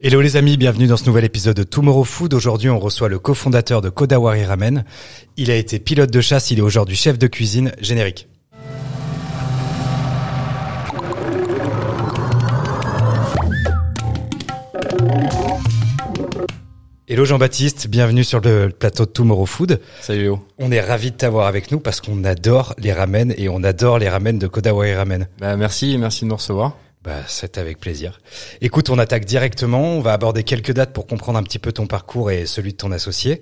Hello les amis, bienvenue dans ce nouvel épisode de Tomorrow Food. Aujourd'hui, on reçoit le cofondateur de Kodawari Ramen. Il a été pilote de chasse, il est aujourd'hui chef de cuisine. Générique. Hello Jean-Baptiste, bienvenue sur le plateau de Tomorrow Food. Salut Léo. On est ravi de t'avoir avec nous parce qu'on adore les ramen et on adore les ramen de Kodawari Ramen. Bah, merci, merci de nous recevoir. Bah, c'est avec plaisir. Écoute, on attaque directement. On va aborder quelques dates pour comprendre un petit peu ton parcours et celui de ton associé.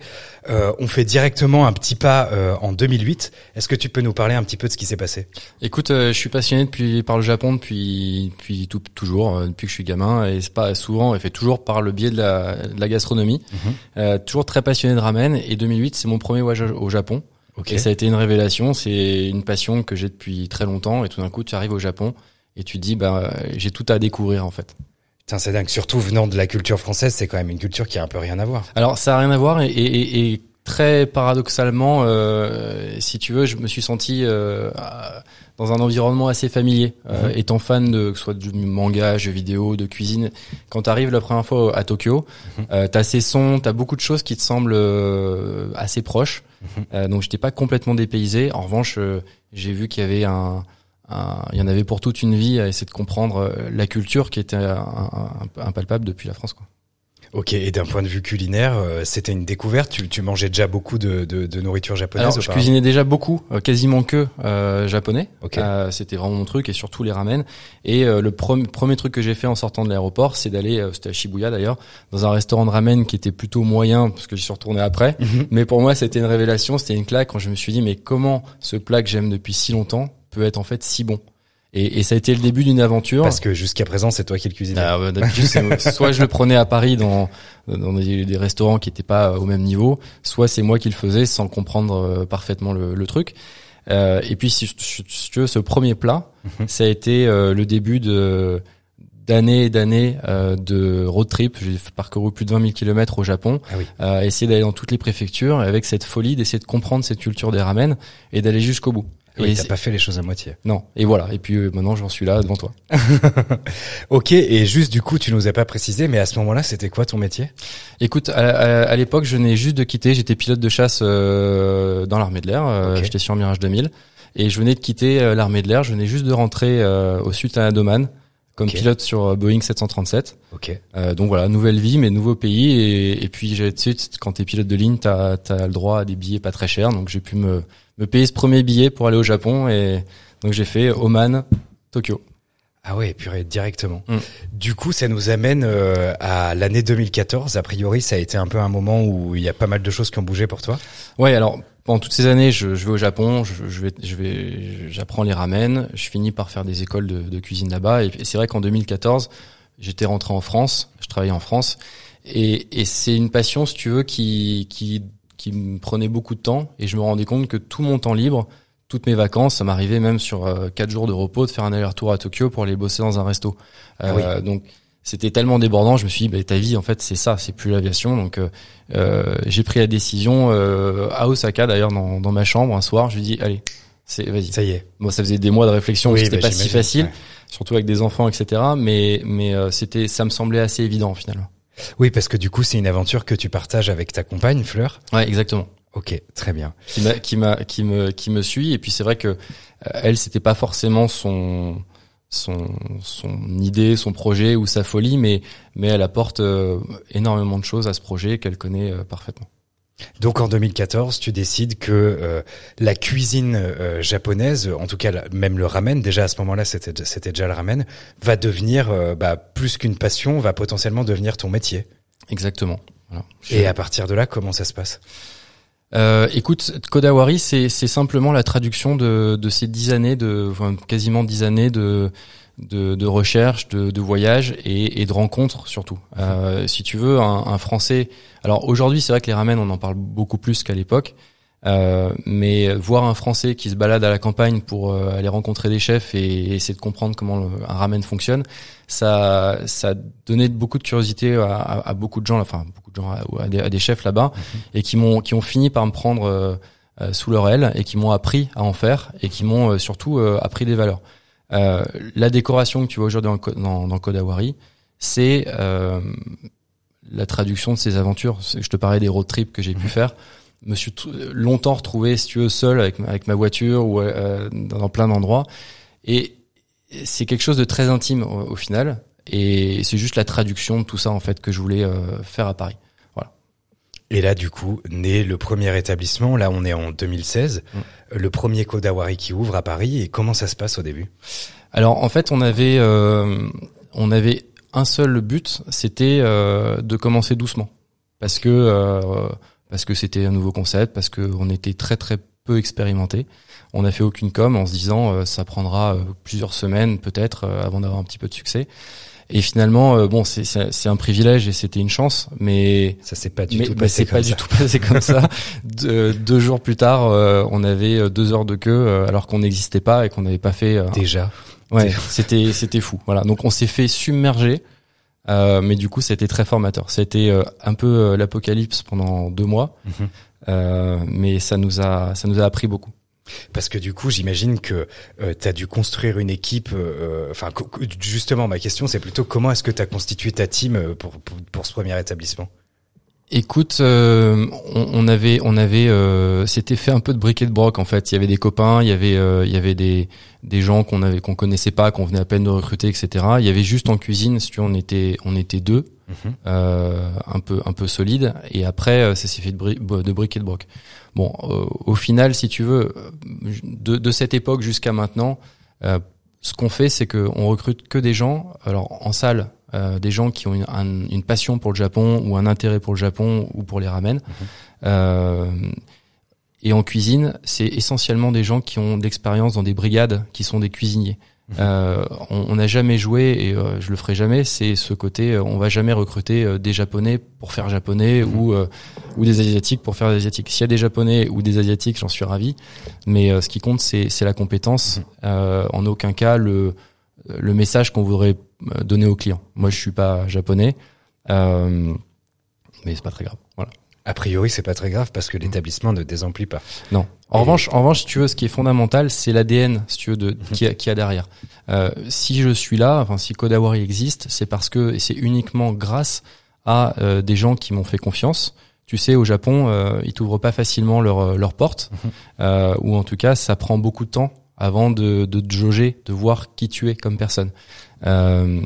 Euh, on fait directement un petit pas euh, en 2008. Est-ce que tu peux nous parler un petit peu de ce qui s'est passé? Écoute, euh, je suis passionné depuis par le Japon depuis depuis tout, toujours euh, depuis que je suis gamin et c'est pas souvent et fait toujours par le biais de la, de la gastronomie. Mhm. toujours très passionné de ramen et 2008 c'est mon premier voyage au Japon. Ok. Et ça a été une révélation. C'est une passion que j'ai depuis très longtemps et tout d'un coup tu arrives au Japon et tu dis bah j'ai tout à découvrir en fait. Putain, c'est dingue. Surtout venant de la culture française, c'est quand même une culture qui a un peu rien à voir. Alors ça a rien à voir et, et, et- très paradoxalement, euh, si tu veux, je me suis senti euh, dans un environnement assez familier, euh, Mhm. étant fan de que ce soit du manga, jeux vidéo, de cuisine. Quand tu arrives la première fois à Tokyo, euh, t'as ces sons, t'as beaucoup de choses qui te semblent euh, assez proches. Euh, donc j'étais pas complètement dépaysé. En revanche, j'ai vu qu'il y avait un- il y en avait pour toute une vie à essayer de comprendre euh, la culture qui était un- impalpable depuis la France. Quoi. Ok. Et d'un point de vue culinaire, euh, c'était une découverte? Tu, tu mangeais déjà beaucoup de, de, de nourriture japonaise Alors, je cuisinais déjà beaucoup, euh, quasiment que euh, japonais. Ok. Euh, C'était vraiment mon truc et surtout les ramen. Et euh, le prom- premier truc que j'ai fait en sortant de l'aéroport, c'est d'aller, euh, c'était à Shibuya d'ailleurs, dans un restaurant de ramen qui était plutôt moyen parce que j'y suis retourné après. Mhm. Mais pour moi, c'était une révélation, c'était une claque quand je me suis dit mais comment ce plat que j'aime depuis si longtemps peut être en fait si bon. Et, et ça a été le début d'une aventure. Parce que jusqu'à présent, c'est toi qui le cuisinais. Ah, ouais, soit je le prenais à Paris dans, dans des, des restaurants qui étaient pas au même niveau, soit c'est moi qui le faisais sans comprendre euh, parfaitement le, le truc. Euh, et puis si, si tu veux, ce premier plat, Mhm. ça a été euh, le début de d'années et d'années euh, de road trip. J'ai parcouru plus de 20 000 kilomètres au Japon, Ah oui. euh, essayer d'aller dans toutes les préfectures avec cette folie d'essayer de comprendre cette culture des ramen et d'aller jusqu'au bout. Oui, Et t'as pas fait les choses à moitié. Non, et voilà. Et puis euh, maintenant, j'en suis là devant toi. Ok, et juste du coup, tu nous as pas précisé, mais à ce moment-là, c'était quoi ton métier? Écoute, à, à- à l'époque, je venais juste de quitter. J'étais pilote de chasse euh, dans l'armée de l'air. euh, Ok. J'étais sur Mirage 2000 et je venais de quitter euh, l'armée de l'air. Je venais juste de rentrer euh, au Sultanat d'Oman comme pilote sur Boeing 737. Ok. Euh, donc voilà, nouvelle vie, mais nouveau pays. Et, et puis tu sais, quand t'es pilote de ligne, t'as as le droit à des billets pas très chers. Donc j'ai pu me, me payer ce premier billet pour aller au Japon. Et donc j'ai fait Oman, Tokyo. Ah ouais, purée, directement. Mm. Du coup, ça nous amène euh, à l'année 2014. A priori, ça a été un peu un moment où il y a pas mal de choses qui ont bougé pour toi. Ouais, alors pendant toutes ces années, je, je vais au Japon, je, je vais, je vais, j'apprends les ramen, je finis par faire des écoles de, de cuisine là-bas. Et, et c'est vrai qu'en 2014, j'étais rentré en France, je travaillais en France, et, et c'est une passion, si tu veux, qui, qui, qui me prenait beaucoup de temps. Et je me rendais compte que tout mon temps libre, toutes mes vacances, ça m'arrivait même sur euh, quatre jours de repos de faire un aller-retour à Tokyo pour aller bosser dans un resto. Ah Euh, Donc c'était tellement débordant, je me suis dit, bah, ta vie, en fait, c'est ça, c'est plus l'aviation. Donc, euh, euh, j'ai pris la décision euh, à Osaka, d'ailleurs, dans, dans ma chambre, un soir, je lui dis, allez, c'est, vas-y. Ça y est. Bon, ça faisait des mois de réflexion, Oui, c'était bah, pas si facile, ouais. surtout avec des enfants, etc. Mais, mais euh, c'était, ça me semblait assez évident finalement. Oui, parce que du coup, c'est une aventure que tu partages avec ta compagne, Fleur. Ouais, exactement. Ok, très bien. Qui m'a, qui m'a, qui me, qui me suit. Et puis c'est vrai que euh, elle, c'était pas forcément son, son, son idée, son projet ou sa folie, mais, mais elle apporte euh, énormément de choses à ce projet qu'elle connaît euh, parfaitement. Donc en 2014, tu décides que euh, la cuisine euh, japonaise, en tout cas même le ramen, déjà à ce moment-là c'était c'était déjà le ramen, va devenir euh, bah, plus qu'une passion, va potentiellement devenir ton métier. Exactement. Voilà. Et à partir de là, comment ça se passe? Euh, écoute, Kodawari, c'est c'est simplement la traduction de, de ces dix années, de enfin, quasiment dix années de de, de recherche, de, de voyage et, et de rencontres surtout. Euh, si tu veux, un, un Français. Alors aujourd'hui, c'est vrai que les ramen, on en parle beaucoup plus qu'à l'époque. Euh, mais voir un Français qui se balade à la campagne pour euh, aller rencontrer des chefs et, essayer de comprendre comment le- un ramen fonctionne, ça, ça donnait beaucoup de curiosité à, à- à beaucoup de gens, enfin beaucoup de gens, à, à des, chefs là-bas, et qui m'ont, qui ont fini par me prendre euh, euh, sous leur aile et qui m'ont appris à en faire et qui m'ont euh, surtout euh, appris des valeurs. Euh, la décoration que tu vois aujourd'hui dans, dans, dans Kodawari, c'est la traduction de ces aventures. Je te parlais des road trips que j'ai pu faire. Je me suis longtemps retrouvé, si tu veux, seul avec, avec ma voiture ou dans plein d'endroits. Et c'est quelque chose de très intime au, final. Et c'est juste la traduction de tout ça en fait que je voulais faire à Paris. Et là, du coup, naît le premier établissement. Là, on est en 2016. Mm. Le premier Kodawari qui ouvre à Paris. Et comment ça se passe au début? Alors, en fait, on avait, euh, on avait un seul but, c'était euh, de commencer doucement, parce que euh, parce que c'était un nouveau concept, parce que on était très très peu expérimenté. On n'a fait aucune com en se disant ça prendra plusieurs semaines peut-être avant d'avoir un petit peu de succès. Et finalement, euh, bon, c'est un privilège et c'était une chance, mais ça s'est pas du tout passé comme pas ça. du tout passé comme ça. deux jours plus tard, euh, on avait euh, deux heures de queue alors qu'on n'existait pas et qu'on n'avait pas fait. Déjà. Ouais, c'était c'était fou. Voilà, donc on s'est fait submerger. Euh, mais du coup, c'était très formateur. C'était un peu l'apocalypse pendant deux mois, euh, mais ça nous a ça nous a appris beaucoup. Parce que du coup, j'imagine que euh, tu dû construire une équipe. Euh, enfin, justement, ma question, c'est plutôt comment est-ce que tu as constitué ta team euh, pour, pour ce premier établissement? Écoute, euh, on, on, avait, on avait, euh, c'était fait un peu de briquet de broc en fait. Il y avait des copains, il y avait, euh, il y avait des, des gens qu'on avait, qu'on connaissait pas, qu'on venait à peine de recruter, etc. Il y avait juste en cuisine, si tu on était, on était deux, mhm. un peu, un peu solide. Et après, ça s'est fait de, de briquet de broc. Bon, au final, si tu veux, de, de cette époque jusqu'à maintenant, ce qu'on fait, c'est qu'on recrute que des gens. Alors en salle, euh, des gens qui ont une, une, passion pour le Japon ou un intérêt pour le Japon ou pour les ramen. Mhm. Euh, et en cuisine, c'est essentiellement des gens qui ont de l'expérience dans des brigades, qui sont des cuisiniers. Mhm. Euh, on n'a jamais joué et euh, je le ferai jamais. C'est ce côté, euh, on va jamais recruter euh, des japonais pour faire japonais mhm. ou ou des asiatiques pour faire des asiatiques. S'il y a des japonais ou des asiatiques, j'en suis ravi. Mais ce qui compte, c'est c'est la compétence. en aucun cas le le message qu'on voudrait donner aux clients. Moi, je suis pas japonais, euh, mais c'est pas très grave. Voilà. A priori, c'est pas très grave parce que l'établissement ne désemplit pas. Non. En revanche, en revanche, si tu veux, ce qui est fondamental, c'est l'ADN, si tu veux, de qui a, qui a derrière. Euh, si je suis là, enfin, si Kodawari existe, c'est parce que c'est uniquement grâce à euh, des gens qui m'ont fait confiance. Tu sais, au Japon, euh, ils t'ouvrent pas facilement leurs leur portes, mhm. euh, ou en tout cas, ça prend beaucoup de temps avant de, de te jauger, de voir qui tu es comme personne. Euh,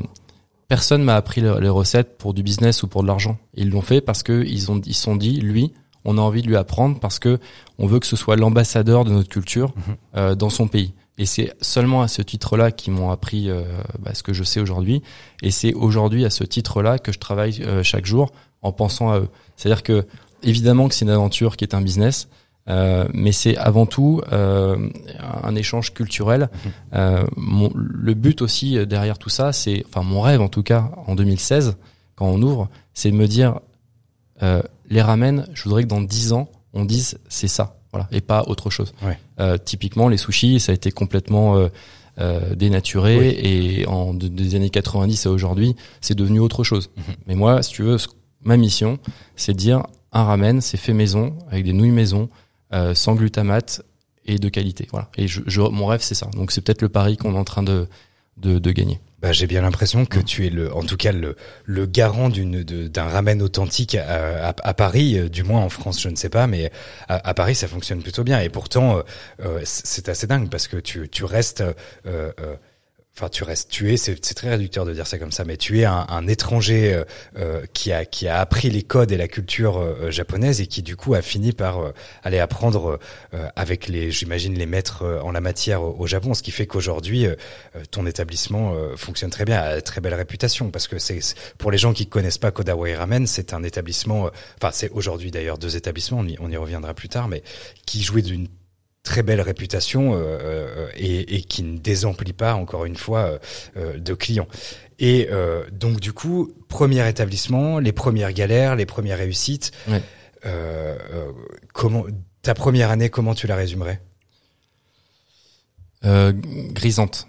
personne m'a appris les recettes pour du business ou pour de l'argent. Ils l'ont fait parce que ils ont ils sont dit lui, on a envie de lui apprendre parce que on veut que ce soit l'ambassadeur de notre culture mhm. euh, dans son pays. Et c'est seulement à ce titre-là qu'ils m'ont appris euh, bah, ce que je sais aujourd'hui. Et c'est aujourd'hui à ce titre-là que je travaille euh, chaque jour en pensant à eux. C'est-à-dire que évidemment que c'est une aventure qui est un business, euh, mais c'est avant tout euh, un échange culturel. Mhm. Euh, mon, le but aussi derrière tout ça, c'est, enfin mon rêve en tout cas en 2016, quand on ouvre, c'est de me dire euh, les ramen. Je voudrais que dans 10 ans, on dise c'est ça, voilà, et pas autre chose. Ouais. typiquement, les sushis, ça a été complètement dénaturé et en des années 90 à aujourd'hui, c'est devenu autre chose. Mhm. Mais moi, si tu veux, ma mission, c'est de dire un ramen, c'est fait maison avec des nouilles maison euh, sans glutamate et de qualité. Voilà. Et je, je mon rêve, c'est ça. Donc c'est peut-être le pari qu'on est en train de, de, de gagner. Bah, j'ai bien l'impression que tu es le, en tout cas le, le garant d'une d'un ramen authentique à, à, Paris, euh, du moins en France, je ne sais pas, mais à, Paris ça fonctionne plutôt bien. Et pourtant, euh, c'est assez dingue parce que tu tu restes euh, enfin tu restes tué c'est très réducteur de dire ça comme ça mais tu es un, un étranger euh, euh, qui a qui a appris les codes et la culture euh, japonaise et qui du coup a fini par aller apprendre avec les j'imagine les maîtres en la matière au, Japon. Ce qui fait qu'aujourd'hui ton établissement fonctionne très bien a très belle réputation. Parce que c'est pour les gens qui connaissent pas Kodawai Ramen c'est un établissement enfin c'est aujourd'hui d'ailleurs deux établissements on y, on y reviendra plus tard mais qui jouait d'une très belle réputation euh, euh, et, et, qui ne désemplit pas encore une fois euh, de clients. Et donc du coup, premier établissement, les premières galères, les premières réussites. Ouais. comment ta première année, comment tu la résumerais? Grisante.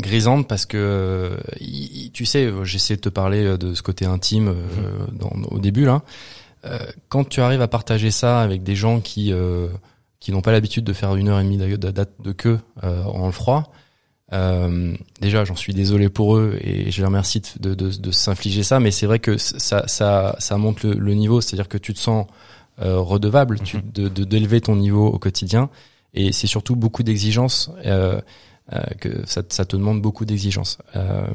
grisante parce que tu sais, j'essaie de te parler de ce côté intime mmh. dans, au début là. Euh, quand tu arrives à partager ça avec des gens qui euh, qui n'ont pas l'habitude de faire une heure et demie de date de queue euh, en froid, Euh, déjà, j'en suis désolé pour eux et je les remercie de, de, de s'infliger ça, mais c'est vrai que ça, ça, ça monte le, niveau, c'est-à-dire que tu te sens euh, redevable tu, mhm. de d'élever ton niveau au quotidien, et c'est surtout beaucoup d'exigences, euh, euh, que ça, ça, te demande beaucoup d'exigences. Euh,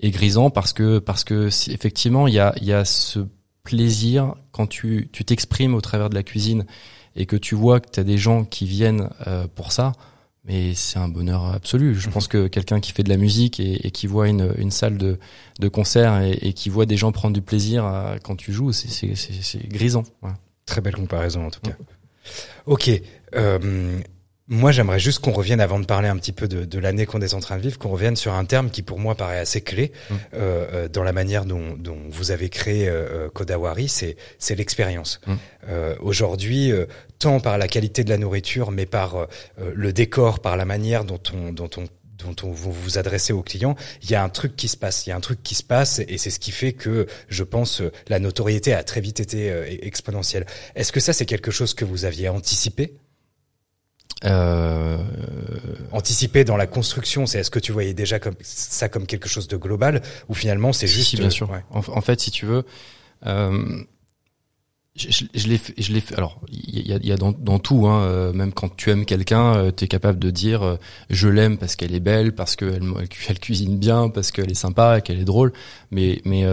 et grisant parce que parce que effectivement il y a il y a ce plaisir quand tu tu t'exprimes au travers de la cuisine et que tu vois que tu as des gens qui viennent euh, pour ça mais c'est un bonheur absolu. Je pense que quelqu'un qui fait de la musique et, qui voit une, une, salle de, de concert et, qui voit des gens prendre du plaisir quand tu joues, c'est grisant. Très belle comparaison en tout cas. Ok. Euh, moi, j'aimerais juste qu'on revienne, avant de parler un petit peu de, de l'année qu'on est en train de vivre, qu'on revienne sur un terme qui, pour moi, paraît assez clé mm. euh, euh, dans la manière dont, dont vous avez créé euh, Kodawari, c'est l'expérience. Mm. Euh, Aujourd'hui, euh, tant par la qualité de la nourriture, mais par euh, le décor, par la manière dont on dont on dont on, vous vous adressez aux clients, il y a un truc qui se passe, il y a un truc qui se passe, et c'est ce qui fait que, je pense, la notoriété a très vite été exponentielle. Est-ce que ça, c'est quelque chose que vous aviez anticipé? Euh... Anticiper dans la construction, c'est est-ce que tu voyais déjà comme ça comme quelque chose de global ou finalement c'est juste bien sûr. En, fait, si tu veux, euh, je, je l'ai fait, je l'ai. Alors, il y a, y a dans, dans, tout, hein, euh, même quand tu aimes quelqu'un, euh, tu es capable de dire euh, je l'aime parce qu'elle est belle, parce qu'elle elle cuisine bien, parce qu'elle est sympa, qu'elle est drôle. Mais mais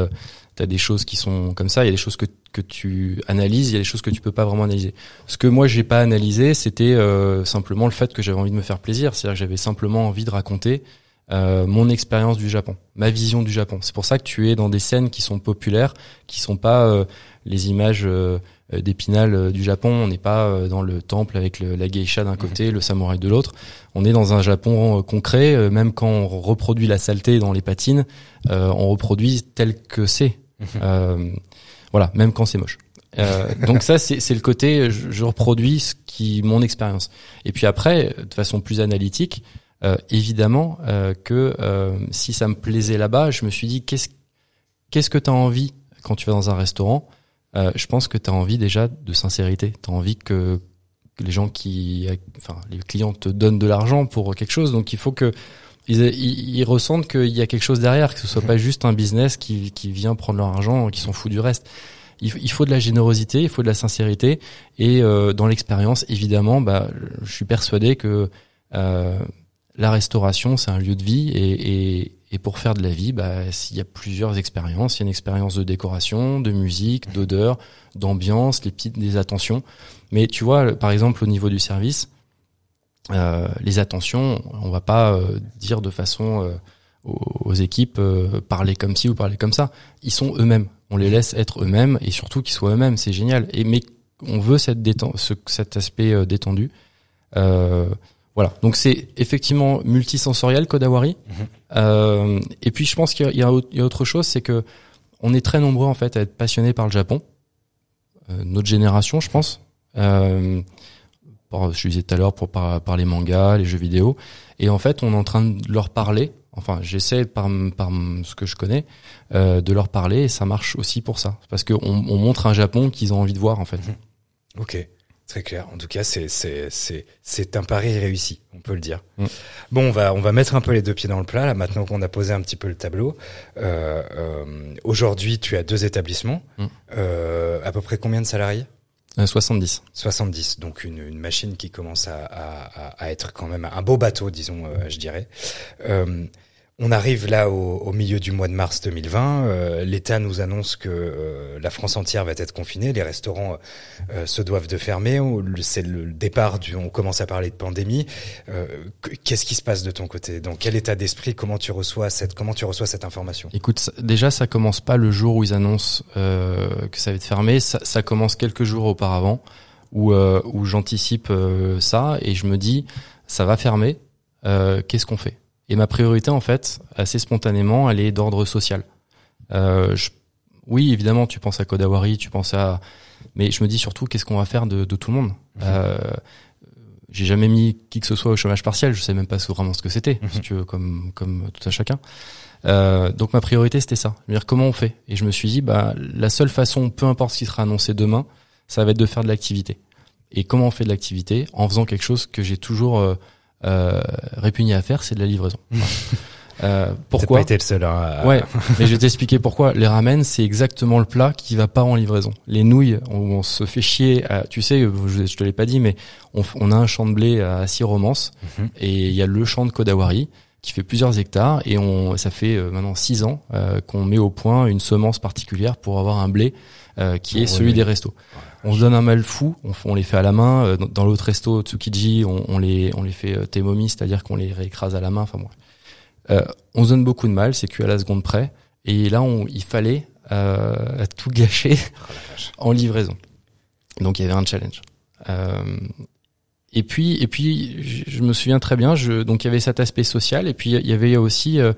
tu as des choses qui sont comme ça. Il y a des choses que que tu analyses, il y a des choses que tu peux pas vraiment analyser. Ce que moi j'ai pas analysé, c'était simplement le fait que j'avais envie de me faire plaisir. C'est-à-dire que j'avais simplement envie de raconter euh, mon expérience du Japon, ma vision du Japon. C'est pour ça que tu es dans des scènes qui sont populaires, qui sont pas euh, les images euh, d'épinal du Japon. On n'est pas dans le temple avec le, la geisha d'un côté, mhm. le samouraï de l'autre. On est dans un Japon concret. même quand on reproduit la saleté dans les patines, on reproduit tel que c'est. Mhm. Voilà, même quand c'est moche. donc ça c'est le côté je, je, reproduis ce qui mon expérience et puis après de façon plus analytique euh, évidemment euh, que euh, si ça me plaisait là-bas, je me suis dit qu'est-ce qu'est-ce que tu as envie quand tu vas dans un restaurant? Je pense que tu as envie déjà de sincérité. Tu as envie que, les gens qui enfin les clients te donnent de l'argent pour quelque chose, donc il faut que ils, ils, ressentent qu'il y a quelque chose derrière, que ce soit pas juste un business qui, qui vient prendre leur argent, qui s'en fout du reste. Il, faut de la générosité, il faut de la sincérité, et dans l'expérience, évidemment, bah, je suis persuadé que euh, la restauration, c'est un lieu de vie et, et, et, pour faire de la vie, bah, il y a plusieurs expériences. Il y a une expérience de décoration, de musique, d'odeur, d'ambiance, les petites des attentions. Mais tu vois, par exemple, au niveau du service, euh, les attentions, on va pas euh, dire de façon euh, aux, équipes euh, parler comme ci ou parler comme ça. Ils sont eux-mêmes. On les laisse être eux-mêmes et surtout qu'ils soient eux-mêmes. C'est génial. Et mais on veut cette détente, ce, cet aspect détendu. Euh, voilà, donc c'est effectivement multisensoriel Kodawari. Mhm. Euh, et puis je pense qu'il y, a autre chose, c'est que on est très nombreux en fait à être passionnés par le Japon, euh, notre génération, je pense. Je disais tout à l'heure pour par, les mangas, les jeux vidéo, et en fait on est en train de leur parler. Enfin, j'essaie par, par ce que je connais euh, de leur parler, et ça marche aussi pour ça, parce qu'on on montre un Japon qu'ils ont envie de voir en fait. Mhm. Ok. Très clair. En tout cas, c'est c'est c'est c'est un pari réussi, on peut le dire. Mm. Bon, on va on va mettre un peu les deux pieds dans le plat là. Maintenant qu'on a posé un petit peu le tableau. Euh, euh, Aujourd'hui, tu as deux établissements. Mm. Euh, à peu près combien de salariés? 70. 70. Donc une, une machine qui commence à, à, à, être quand même un beau bateau, disons, euh, je dirais. Euh, on arrive là au, milieu du mois de mars 2020. Euh, L'État nous annonce que euh, la France entière va être confinée. Les restaurants euh, se doivent de fermer. C'est le départ du. On commence à parler de pandémie. Qu'est-ce qui se passe de ton côté? Dans quel état d'esprit? Comment tu reçois cette Comment tu reçois cette information? Écoute, déjà ça commence pas le jour où ils annoncent que ça va être fermé. Ça, ça commence quelques jours auparavant où où j'anticipe ça et je me dis ça va fermer. Qu'est-ce qu'on fait? Et ma priorité, en fait, assez spontanément, elle est d'ordre social. Euh, je, oui, évidemment, tu penses à Kodawari, tu penses à, mais je me dis surtout qu'est-ce qu'on va faire de, de, tout le monde? Mhm. Euh, j'ai jamais mis qui que ce soit au chômage partiel, je sais même pas vraiment ce que c'était, mhm. si tu veux, comme comme tout à chacun. Euh, donc ma priorité c'était ça, dire comment on fait? Et je me suis dit bah la seule façon, peu importe ce qui sera annoncé demain, ça va être de faire de l'activité. Et comment on fait de l'activité? En faisant quelque chose que j'ai toujours euh, répugné à faire, c'est de la livraison. Euh, pourquoi pas été le seul. Hein, Ouais, mais je vais t'expliquer pourquoi. Les ramen, c'est exactement le plat qui va pas en livraison. Les nouilles, on, se fait chier. tu sais, je, je te l'ai pas dit, mais on, on, a un champ de blé à six romances mhm. et il y a le champ de Kodawari qui fait plusieurs hectares et on, ça fait euh, maintenant six ans euh, qu'on met au point une semence particulière pour avoir un blé euh, qui est celui des restos. On se donne un mal fou, on, on les fait à la main. dans l'autre resto Tsukiji, on, on, les on les fait temomi, c'est-à-dire qu'on les réécrase à la main. Enfin bon, euh, on se donne beaucoup de mal, c'est cuit à la seconde près. Et là, on, il fallait euh, tout gâcher oh en livraison. Donc il y avait un challenge. Euh, et puis, et puis, je, me souviens très bien. Je, donc il y avait cet aspect social, et puis il y avait aussi, euh,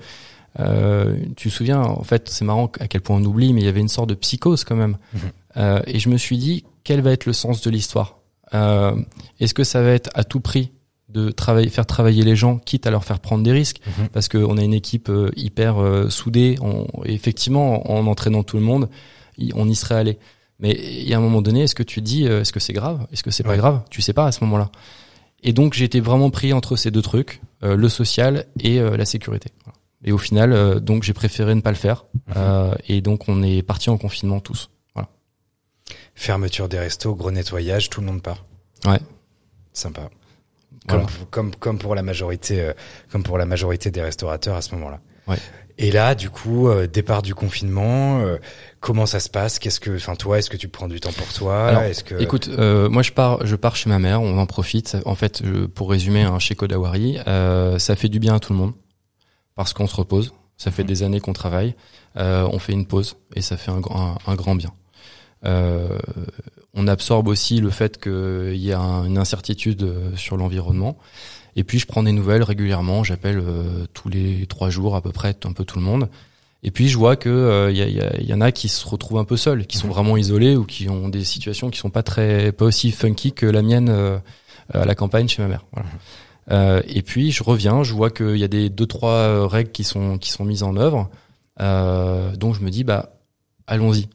euh, tu te souviens, en fait, c'est marrant à quel point on oublie, mais il y avait une sorte de psychose quand même. Mhm. Euh, et je me suis dit, quel va être le sens de l'histoire Est-ce que ça va être à tout prix de travailler, faire travailler les gens, quitte à leur faire prendre des risques, mhm. parce qu'on a une équipe euh, hyper euh, soudée. On, effectivement, en entraînant tout le monde, on y serait allé. Mais il y a un moment donné, est-ce que tu dis, euh, est-ce que c'est grave, est-ce que c'est pas grave? Tu sais pas à ce moment-là. Et donc j'ai été vraiment pris entre ces deux trucs, le social et la sécurité. Et au final, donc j'ai préféré ne pas le faire. Mhm. et donc on est parti en confinement tous. Fermeture des restos, gros nettoyage, tout le monde part. Ouais. Sympa. Comme, comme, comme pour la majorité, euh, comme pour la majorité des restaurateurs à ce moment-là. Ouais. Et là, du coup, euh, départ du confinement, euh, comment ça se passe? Qu'est-ce que, enfin, toi, est-ce que tu prends du temps pour toi? Est-ce que Écoute, moi, je pars, je pars chez ma mère. On en profite. En fait, pour résumer, hein, chez Kodawari, ça fait du bien à tout le monde parce qu'on se repose. Ça fait mmh. des années qu'on travaille. on fait une pause et ça fait un, un, un grand bien. Euh, on absorbe aussi le fait qu'il y a une incertitude euh, sur l'environnement. Et puis je prends des nouvelles régulièrement, j'appelle euh, tous les trois jours à peu près un peu tout le monde. Et puis je vois que il y, y, en a qui se retrouvent un peu seuls, qui sont vraiment isolés ou qui ont des situations qui sont pas très pas aussi funky que la mienne à la campagne chez ma mère. Voilà. et puis je reviens, je vois qu'il y a des deux trois règles qui sont qui sont mises en œuvre. donc je me dis bah allons-y,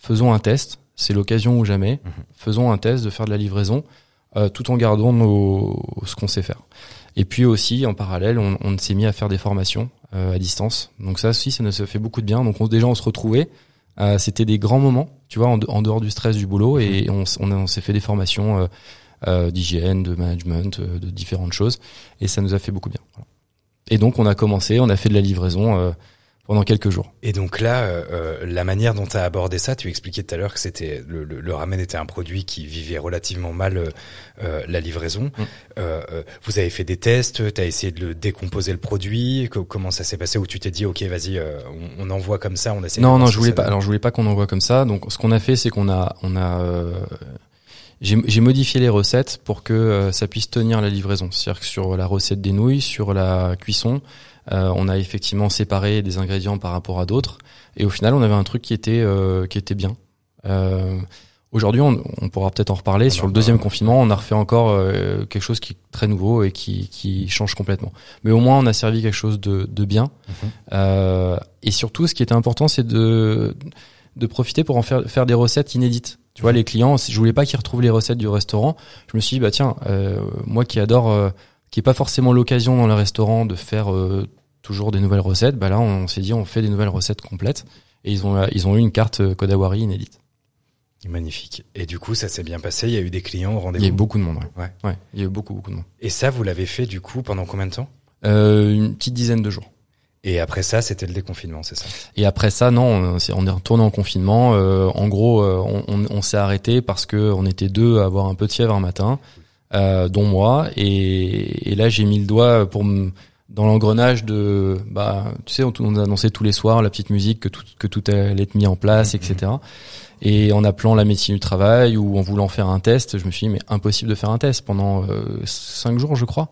faisons un test, c'est l'occasion ou jamais, mhm. faisons un test de faire de la livraison euh, tout en gardant nos, ce qu'on sait faire. Et puis aussi, en parallèle, on, on s'est mis à faire des formations euh, à distance. Donc ça aussi, ça nous a fait beaucoup de bien. Donc on, déjà, on se retrouvait. Euh, C'était des grands moments, tu vois, en, dehors du stress du boulot. Et mhm. on, on, s'est fait des formations euh, d'hygiène, de management, de différentes choses. Et ça nous a fait beaucoup de bien. Et donc on a commencé, on a fait de la livraison pendant quelques jours. Et donc là, euh, euh, la manière dont tu as abordé ça, tu expliquais tout à l'heure que c'était le, le, ramen était un produit qui vivait relativement mal euh, la livraison. Mm. vous avez fait des tests, tu as essayé de le décomposer le produit. comment ça s'est passé Ou tu t'es dit, ok, vas-y, on, on, envoie comme ça, on essaie. Non, non, je voulais pas. Alors je voulais pas qu'on envoie comme ça. Donc ce qu'on a fait, c'est qu'on a, on a j'ai modifié les recettes pour que ça puisse tenir la livraison. C'est-à-dire que sur la recette des nouilles, sur la cuisson, euh, on a effectivement séparé des ingrédients par rapport à d'autres, et au final, on avait un truc qui était euh, qui était bien. Euh, aujourd'hui, on, pourra peut-être en reparler. Sur le deuxième confinement, on a refait encore quelque chose qui est très nouveau et qui, qui change complètement. Mais au moins, on a servi quelque chose de, de bien. Mhm. et surtout, ce qui était important, c'est de de profiter pour en faire faire des recettes inédites. Tu vois, mhm. les clients, je voulais pas qu'ils retrouvent les recettes du restaurant. Je me suis dit, bah tiens, moi qui adore qui est pas forcément l'occasion dans le restaurant de faire euh, toujours des nouvelles recettes, bah là on s'est dit on fait des nouvelles recettes complètes et ils ont ils ont eu une carte euh, Kodawari inédite. Magnifique. Et du coup, ça s'est bien passé. Il y a eu des clients au rendez-vous. Il y a eu beaucoup de monde. Ouais. ouais. Il y a eu beaucoup beaucoup de monde. Et ça, vous l'avez fait du coup pendant combien de temps? Euh, Une petite dizaine de jours. Et après ça, c'était le déconfinement, c'est ça? Et après ça, non, on est, retourné en confinement. Euh, en gros, euh, on, on, on s'est arrêté parce que on était deux à avoir un peu de fièvre un matin euh, dont moi. Et, et là, j'ai mis le doigt pour me dans l'engrenage de bah tu sais on, on annonçait tous les soirs la petite musique que tout que tout allait être mis en place etc et en appelant la médecine du travail ou en voulant faire un test je me suis dit mais impossible de faire un test pendant euh, cinq jours je crois.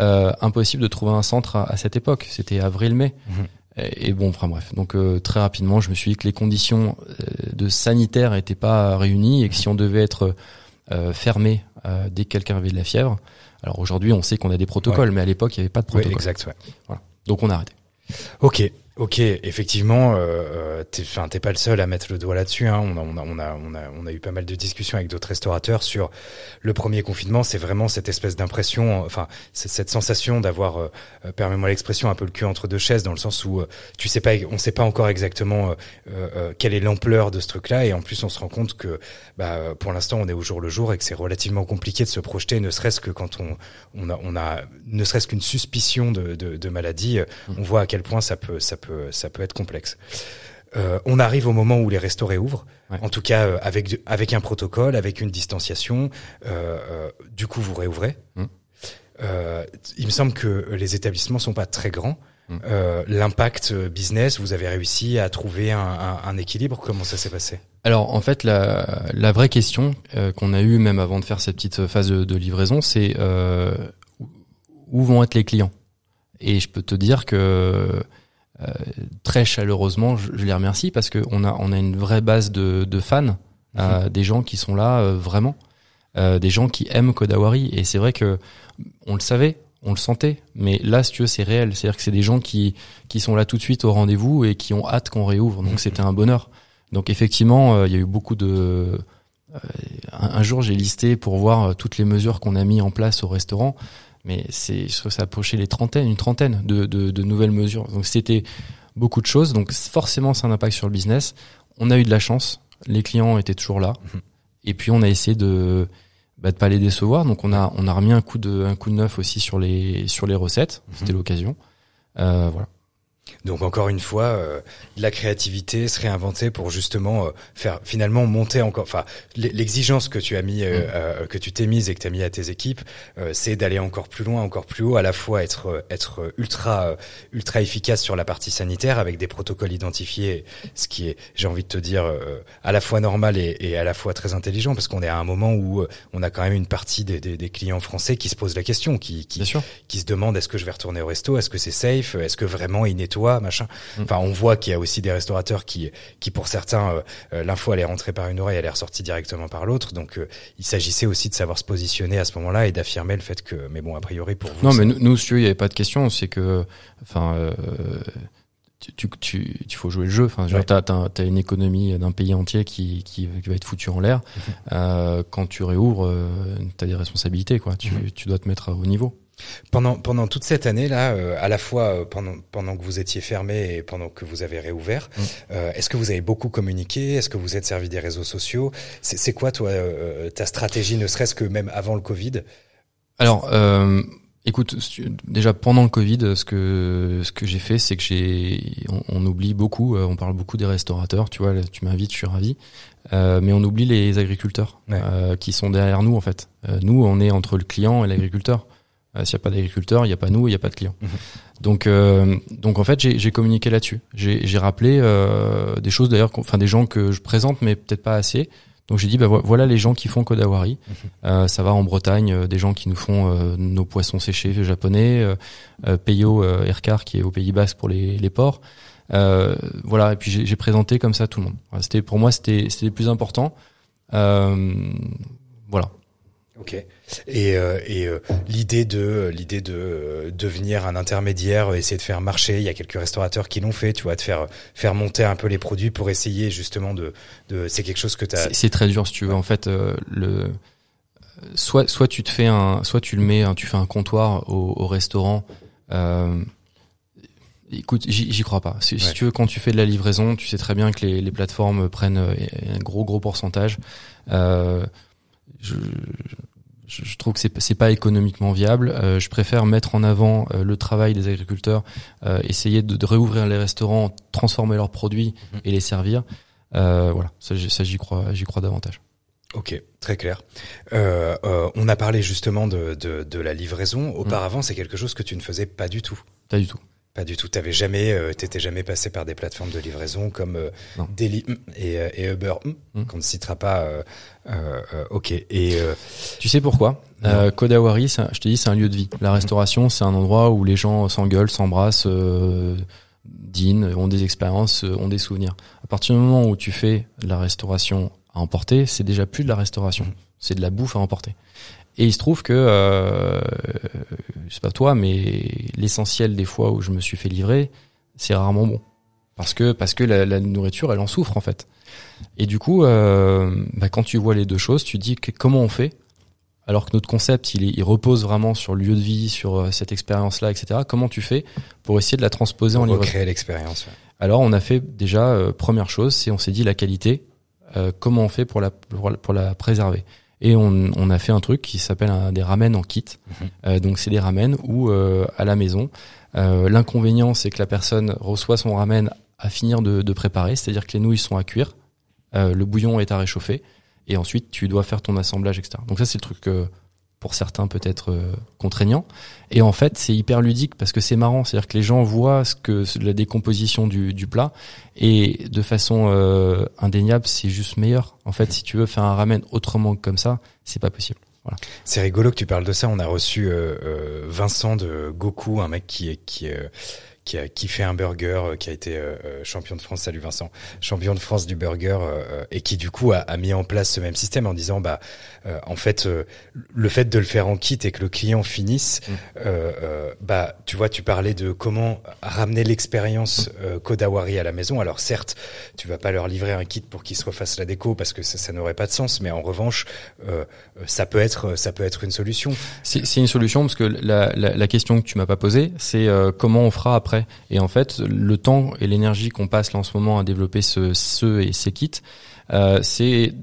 Euh, impossible de trouver un centre à, cette époque. C'était avril mai. Mm-hmm. et, bon enfin bref. Donc euh, très rapidement je me suis dit que les conditions euh, de sanitaire étaient pas réunies et que si on devait être euh, fermé euh, dès que quelqu'un avait de la fièvre. Alors aujourd'hui, on sait qu'on a des protocoles, mais à l'époque, il n'y avait pas de protocole. exact, ouais. Voilà. Donc on a arrêté. Ok. Ok, effectivement, euh, euh t'es, t'es pas le seul à mettre le doigt là-dessus. Hein. On, a, on, a, on, a, on, a, on a eu pas mal de discussions avec d'autres restaurateurs sur le premier confinement. C'est vraiment cette espèce d'impression, enfin, c'est cette sensation d'avoir, euh, euh, permets-moi l'expression, un peu le cul entre deux chaises, dans le sens où tu sais pas, on sait pas encore exactement quelle est l'ampleur de ce truc-là, et en plus on se rend compte que, bah, pour l'instant, on est au jour le jour et que c'est relativement compliqué de se projeter, ne serait-ce que quand on, on a, on a, ne serait-ce qu'une suspicion de, de, de maladie, mmh. on voit à quel point ça peut, ça peut ça peut être complexe. Euh, on arrive au moment où les restos réouvrent, en tout cas euh, avec avec un protocole, avec une distanciation. Euh, du coup, vous réouvrez. Mm. il me semble que les établissements sont pas très grands. Mm. L'impact business, vous avez réussi à trouver un, équilibre? Comment ça s'est passé? Alors en fait, la, la vraie question qu'on a eue même avant de faire cette petite phase de, de livraison, c'est où vont être les clients? Et je peux te dire que euh, très chaleureusement, je, les remercie parce qu'on a on a une vraie base de, de fans, euh, mhm. des gens qui sont là euh, vraiment, des gens qui aiment Kodawari et c'est vrai que on le savait, on le sentait, mais là, si tu veux, c'est réel. C'est-à-dire que c'est des gens qui qui sont là tout de suite au rendez-vous et qui ont hâte qu'on réouvre. Donc mhm. c'était un bonheur. Donc effectivement, il y a eu beaucoup de un, jour, j'ai listé pour voir toutes les mesures qu'on a mis en place au restaurant mais c'est, je trouve ça approchait les trentaines, une trentaine de, de, de nouvelles mesures. Donc c'était beaucoup de choses. Donc forcément, c'est un impact sur le business. On a eu de la chance. Les clients étaient toujours là. Mhm. Et puis on a essayé de bah, de pas les décevoir. Donc on a on a remis un coup de un coup de neuf aussi sur les sur les recettes. Mhm. C'était l'occasion. Euh, voilà. Donc encore une fois, euh, la créativité se réinventer pour justement euh, faire finalement monter encore. Enfin, l'exigence que tu as mis, euh, mm. euh, que tu t'es mise et que tu as mis à tes équipes, c'est d'aller encore plus loin, encore plus haut. À la fois être être ultra ultra efficace sur la partie sanitaire avec des protocoles identifiés, ce qui est, j'ai envie de te dire, à la fois normal et, et, à la fois très intelligent, parce qu'on est à un moment où on a quand même une partie des, des, des clients français qui se posent la question, qui qui, qui se demandent est-ce que je vais retourner au resto, est-ce que c'est safe, est-ce que vraiment ils machin. Mm. Enfin, on voit qu'il y a aussi des restaurateurs qui, qui pour certains, euh, euh, l'info elle est rentrée par une oreille, elle est ressortie directement par l'autre. Donc, euh, il s'agissait aussi de savoir se positionner à ce moment-là et d'affirmer le fait que, mais bon, a priori pour vous. Non, mais nous, nous, il n'y avait pas de question. C'est que, enfin. tu, tu, tu, faut jouer le jeu. Enfin, t'as, t'as, une économie d'un pays entier qui, qui, va être foutu en l'air. Mm-hmm. Euh, quand tu réouvres, euh, t'as des responsabilités, quoi. Tu, mm-hmm. tu dois te mettre au niveau. Pendant, pendant toute cette année-là, euh, à la fois euh, pendant, pendant que vous étiez fermé et pendant que vous avez réouvert, mm. euh, est-ce que vous avez beaucoup communiqué? Est-ce que vous êtes servi des réseaux sociaux? C'est quoi, toi, ta stratégie, ne serait-ce que même avant le Covid? Alors, écoute, déjà pendant le Covid, ce que, ce que j'ai fait, c'est que j'ai, on, oublie beaucoup, on parle beaucoup des restaurateurs, tu vois, tu m'invites, je suis ravi, mais on oublie les agriculteurs qui sont derrière nous, en fait. nous, on est entre le client et l'agriculteur. Euh, s'il n'y a pas d'agriculteurs, il n'y a pas nous, il n'y a pas de clients. Mhm. Donc, euh, donc en fait, j'ai communiqué là-dessus. J'ai rappelé euh, des choses d'ailleurs, enfin des gens que je présente, mais peut-être pas assez. Donc j'ai dit, bah, voilà les gens qui font Kodawari. Mhm. ça va en Bretagne, des gens qui nous font nos poissons séchés japonais, Peyo Erkar qui est au Pays Basque pour les, les ports. voilà, et puis j'ai présenté comme ça tout le monde. c'était pour moi, c'était le plus important. voilà. Ok. Et, euh, et euh, l'idée de l'idée de euh, devenir un intermédiaire, essayer de faire marcher. Il y a quelques restaurateurs qui l'ont fait, tu vois, de faire faire monter un peu les produits pour essayer justement de. de c'est quelque chose que tu as. C'est très dur si tu veux. En fait, le soit soit tu te fais un, soit tu le mets, tu fais un comptoir au, au restaurant. Écoute, j'y crois pas. Si, tu veux, quand tu fais de la livraison, tu sais très bien que les, les plateformes prennent un gros gros pourcentage. Euh, je, je trouve que c'est pas économiquement viable. Euh, je préfère mettre en avant euh, le travail des agriculteurs, euh, essayer de, de, réouvrir les restaurants, transformer leurs produits mhm. et les servir. voilà, ça, ça j'y crois, j'y crois davantage. Ok, très clair. on a parlé justement de, de, de la livraison. Auparavant, c'est quelque chose que tu ne faisais pas du tout. Pas du tout. Pas du tout. T'avais jamais, euh, t'étais jamais passé par des plateformes de livraison comme euh, Deli et, euh, et, Uber, mm. qu'on ne citera pas. Euh, ok. Et tu sais pourquoi? Kodawari, je te dis, c'est un lieu de vie. La restauration, c'est un endroit où les gens s'engueulent, s'embrassent, dînent, ont des expériences, ont des souvenirs. À partir du moment où tu fais de la restauration à emporter, c'est déjà plus de la restauration, mm. c'est de la bouffe à emporter. Et il se trouve que, euh, sais pas toi, mais l'essentiel des fois où je me suis fait livrer, c'est rarement bon. parce que parce que la, la nourriture elle en souffre en fait. Et du coup, euh, bah, quand tu vois les deux choses, tu dis que, comment on fait alors que notre concept, il, il, repose vraiment sur le lieu de vie, sur euh, cette expérience-là, etc. Comment tu fais pour essayer de la transposer pour en livre? Créer l'expérience. Ouais. Alors, on a fait déjà euh, première chose, c'est on s'est dit la qualité. Euh, comment on fait pour la pour, pour la préserver Et on, on, a fait un truc qui s'appelle des ramen en kit. Mm -hmm. donc, c'est des ramen où à la maison, l'inconvénient c'est que la personne reçoit son ramen à finir de, de préparer, c'est-à-dire que les nouilles sont à cuire, le bouillon est à réchauffer et ensuite tu dois faire ton assemblage, etc. Donc ça c'est le truc euh, pour certains peut-être euh, contraignant. Et en fait c'est hyper ludique parce que c'est marrant, c'est-à-dire que les gens voient ce que la décomposition du, du plat et de façon euh, indéniable c'est juste meilleur. En fait si tu veux faire un ramen autrement que comme ça, c'est pas possible. Voilà. C'est rigolo que tu parles de ça. On a reçu euh, euh, Vincent de Goku, un mec qui est qui est qui, a, qui fait un burger, euh, qui a été euh, champion de France, salut Vincent, champion de France du burger, euh, et qui du coup a, a, mis en place ce même système en disant bah en fait le fait de le faire en kit et que le client finisse, mmh. bah tu vois tu parlais de comment ramener l'expérience. Kodawari à la maison. Alors certes tu vas pas leur livrer un kit pour qu'ils se refassent la déco parce que ça, ça n'aurait pas de sens, mais en revanche ça peut être ça peut être une solution. C'est une solution parce que la, la, la question que tu m'as pas posée c'est comment on fera après et en fait, le temps et l'énergie qu'on passe là en ce moment à développer ce, ce et ces kits, euh, c'est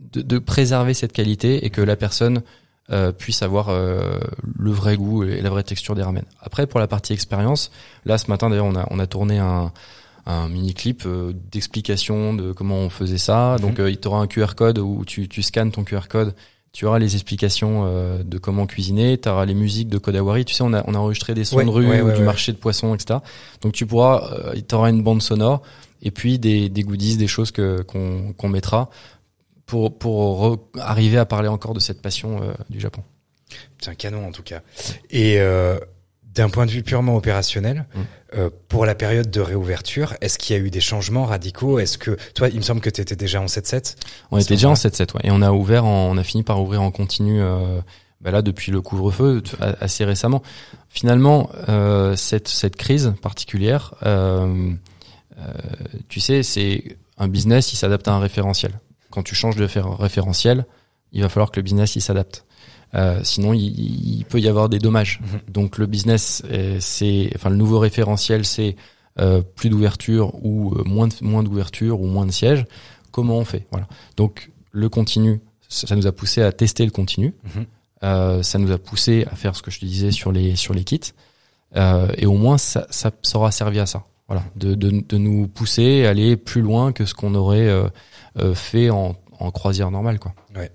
de, de, préserver cette qualité et que la personne euh, puisse avoir euh, le vrai goût et la vraie texture des ramen. Après, pour la partie expérience, là ce matin d'ailleurs, on a, on a tourné un, un mini clip euh, d'explication de comment on faisait ça. Donc, euh, il t'aura un QR code où tu, tu scannes ton QR code tu auras les explications euh, de comment cuisiner, tu auras les musiques de Kodawari. Tu sais, on a, on a enregistré des sons ouais, de rue ouais, ou ouais, du marché de poissons, etc. Donc tu pourras, euh, tu auras une bande sonore et puis des, des goodies, des choses que qu'on qu'on mettra pour pour arriver à parler encore de cette passion euh, du Japon. C'est un canon en tout cas. Et euh, d'un point de vue purement opérationnel, Mm. euh, pour la période de réouverture, est-ce qu'il y a eu des changements radicaux? Est-ce que toi, il me semble que tu étais déjà en 7-7 On était déjà en 7-7, ouais. Et on a ouvert, en, on a fini par ouvrir en continu. Euh, bah là, depuis le couvre-feu, assez récemment. Finalement, euh, cette cette crise particulière, euh, tu sais, c'est un business, il s'adapte à un référentiel. Quand tu changes de référentiel, il va falloir que le business il s'adapte. Euh, sinon, il, il, peut y avoir des dommages. Mhm. Donc, le business, c'est, enfin, le nouveau référentiel, c'est euh, plus d'ouverture ou euh, moins de, moins d'ouverture ou moins de sièges. Comment on fait? Voilà. Donc, le continu, ça, ça, nous a poussé à tester le continu. Mhm. Euh, ça nous a poussé à faire ce que je te disais sur les sur les kits. Euh, et au moins, ça, ça, ça aura servi à ça. Voilà, de, de, de nous pousser à aller plus loin que ce qu'on aurait euh, fait en, en croisière normale, quoi. Ouais.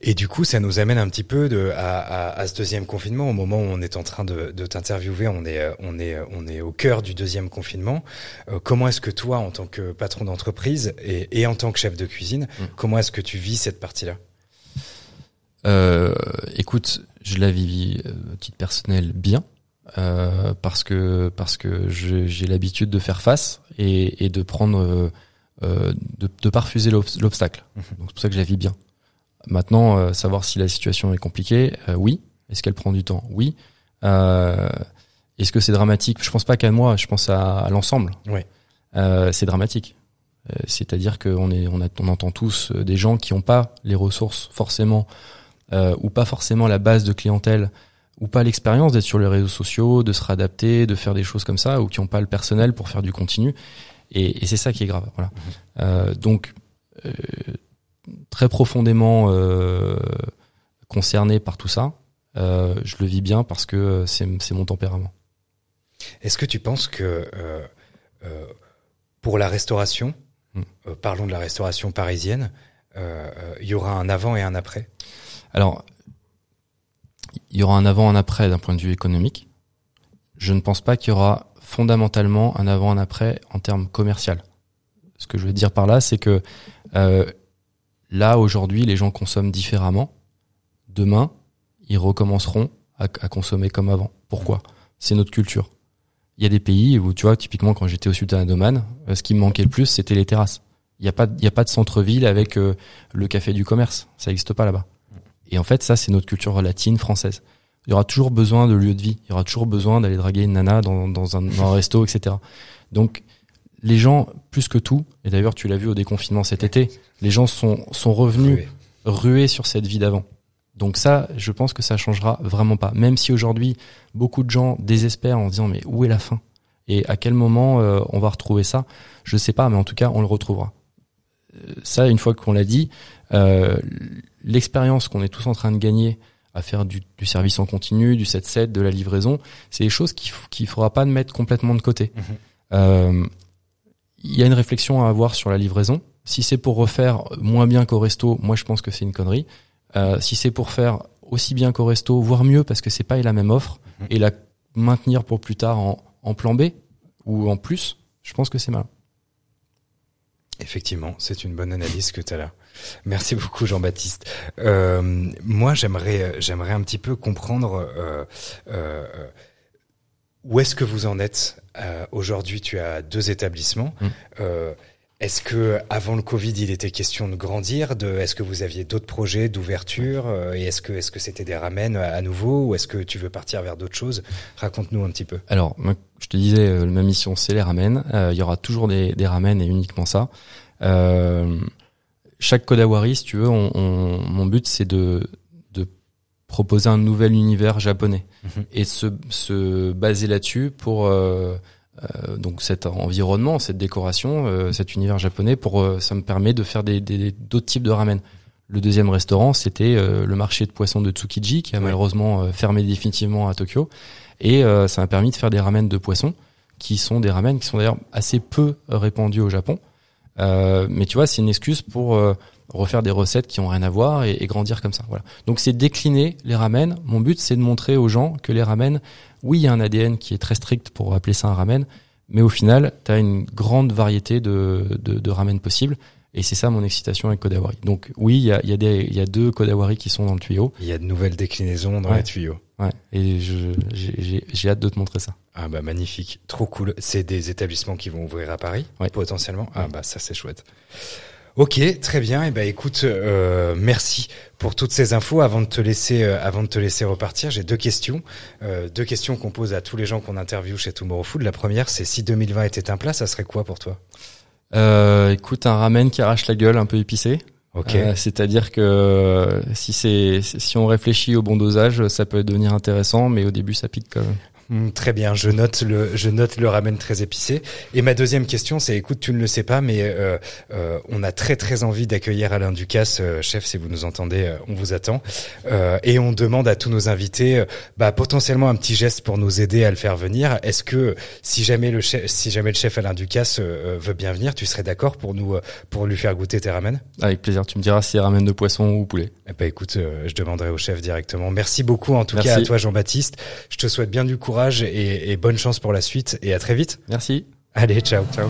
Et du coup, ça nous amène un petit peu de, à, à, à, ce deuxième confinement. Au moment où on est en train de, de t'interviewer, on est, on est, on est au cœur du deuxième confinement. Euh, comment est-ce que toi, en tant que patron d'entreprise et, et, en tant que chef de cuisine, mmh. comment est-ce que tu vis cette partie-là? Euh, Écoute, je la vis à euh, titre personnel bien. Euh, parce que parce que j'ai l'habitude de faire face et, et de prendre euh, de, de pas refuser l'obstacle. Mmh. Donc c'est pour ça que je la vis bien. Maintenant, euh, savoir si la situation est compliquée, euh, oui. Est-ce qu'elle prend du temps Oui. Euh, Est-ce que c'est dramatique? Je pense pas qu'à moi, je pense à, à l'ensemble. Oui. c'est dramatique. C'est-à-dire qu'on est, on, a, on entend tous des gens qui n'ont pas les ressources forcément, ou pas forcément la base de clientèle, ou pas l'expérience d'être sur les réseaux sociaux, de se réadapter, de faire des choses comme ça, ou qui n'ont pas le personnel pour faire du continu. Et, et c'est ça qui est grave. Voilà. Mmh. donc très profondément euh, concerné par tout ça. Euh, je le vis bien parce que c'est mon tempérament. Est-ce que tu penses que euh, pour la restauration, Hmm. mm. parlons de la restauration parisienne, il y aura un avant et un après? Alors, il y aura un avant et un après d'un point de vue économique. Je ne pense pas qu'il y aura fondamentalement un avant et un après en termes commercial. Ce que je veux dire par là, c'est que euh, Là, aujourd'hui, les gens consomment différemment. Demain, ils recommenceront à, consommer comme avant. Pourquoi? C'est notre culture. Il y a des pays où, tu vois, typiquement, quand j'étais au Sultanat d'Oman, ce qui me manquait le plus, c'était les terrasses. Il n'y a pas, a pas de centre-ville avec euh, le café du commerce. Ça n'existe pas là-bas. Et en fait, ça, c'est notre culture latine, française. Il y aura toujours besoin de lieu de vie. Il y aura toujours besoin d'aller draguer une nana dans, dans, un, dans un resto, etc. Donc, les gens, plus que tout, et d'ailleurs tu l'as vu au déconfinement cet été, les gens sont, sont revenus Rué. rués sur cette vie d'avant. Donc ça, je pense que ça changera vraiment pas. Même si aujourd'hui, beaucoup de gens désespèrent en disant mais où est la fin? Et à quel moment euh, on va retrouver ça? Je sais pas, mais en tout cas, on le retrouvera. Euh, Ça, une fois qu'on l'a dit, euh, l'expérience qu'on est tous en train de gagner à faire du, du service en continu, du 7-7, de la livraison, c'est des choses qu'il qu'il faudra pas mettre complètement de côté. Mhm. Euh, il y a une réflexion à avoir sur la livraison. Si c'est pour refaire moins bien qu'au resto, moi je pense que c'est une connerie. Euh, si c'est pour faire aussi bien qu'au resto, voire mieux parce que c'est pas la même offre, Mhm. et la maintenir pour plus tard en, en plan B ou en plus, je pense que c'est mal. Effectivement, c'est une bonne analyse que tu as là. Merci beaucoup Jean-Baptiste. Euh, moi, j'aimerais j'aimerais un petit peu comprendre euh, euh, où est-ce que vous en êtes. Euh, Aujourd'hui, tu as deux établissements. Mm. Euh, est-ce que avant le Covid, il était question de grandir? De, Est-ce que vous aviez d'autres projets d'ouverture? Euh, Et est-ce que est-ce que c'était des ramènes à nouveau? Ou est-ce que tu veux partir vers d'autres choses? Raconte-nous un petit peu. Alors, je te disais, euh, ma mission, c'est les ramen. Euh, il y aura toujours des, des ramen et uniquement ça. Euh, chaque Kodawari, si tu veux, on, on- mon but, c'est de proposer un nouvel univers japonais Mhm. et se, se baser là-dessus pour euh, euh, donc cet environnement, cette décoration, euh, cet univers japonais. Pour ça me permet de faire des d'autres types de ramen. Le deuxième restaurant, c'était le marché de poissons de Tsukiji, qui a Ouais. malheureusement fermé définitivement à Tokyo. Et ça m'a permis de faire des ramen de poissons, qui sont des ramen qui sont d'ailleurs assez peu répandus au Japon. Mais tu vois, c'est une excuse pour refaire des recettes qui ont rien à voir et, et grandir comme ça. Voilà. Donc c'est décliner les ramen. Mon but, c'est de montrer aux gens que les ramen, oui, il y a un ADN qui est très strict pour appeler ça un ramen, mais au final, tu as une grande variété de, de, de ramen possibles. Et c'est ça mon excitation avec Kodawari. Donc oui, il y a, y, a des- il y a deux Kodawari qui sont dans le tuyau. Il y a de nouvelles déclinaisons dans Ouais. les tuyaux. Ouais. Et j'ai hâte de te montrer ça. Ah bah magnifique, trop cool. C'est des établissements qui vont ouvrir à Paris, Ouais. potentiellement. Ah bah ça c'est chouette. Ok, très bien. Et ben écoute, euh, merci pour toutes ces infos. Avant de te laisser, euh, avant de te laisser repartir, j'ai deux questions, euh, deux questions qu'on pose à tous les gens qu'on interviewe chez Tomorrow Food. La première, c'est si 2020 était un plat, ça serait quoi pour toi? Euh, écoute, un ramen qui arrache la gueule, un peu épicé. Ok. Euh, C'est-à-dire que euh, si c'est si on réfléchit au bon dosage, ça peut devenir intéressant, mais au début ça pique quand même. Hmm, Très bien, je note le je note le ramen très épicé. Et ma deuxième question, c'est écoute, tu ne le sais pas, mais euh, euh, on a très très envie d'accueillir Alain Ducasse, euh, chef, si vous nous entendez, euh, on vous attend. Euh, et on demande à tous nos invités, bah, potentiellement un petit geste pour nous aider à le faire venir. Est-ce que si jamais le chef, si jamais le chef Alain Ducasse veut bien venir, tu serais d'accord pour nous pour lui faire goûter tes ramen Avec plaisir. Tu me diras si ramen de poisson ou poulet. eh ben écoute, je demanderai au chef directement. Merci beaucoup en tout Merci. cas à toi Jean-Baptiste. Je te souhaite bien du courage et, et bonne chance pour la suite et à très vite. Merci. Allez, ciao. Ciao.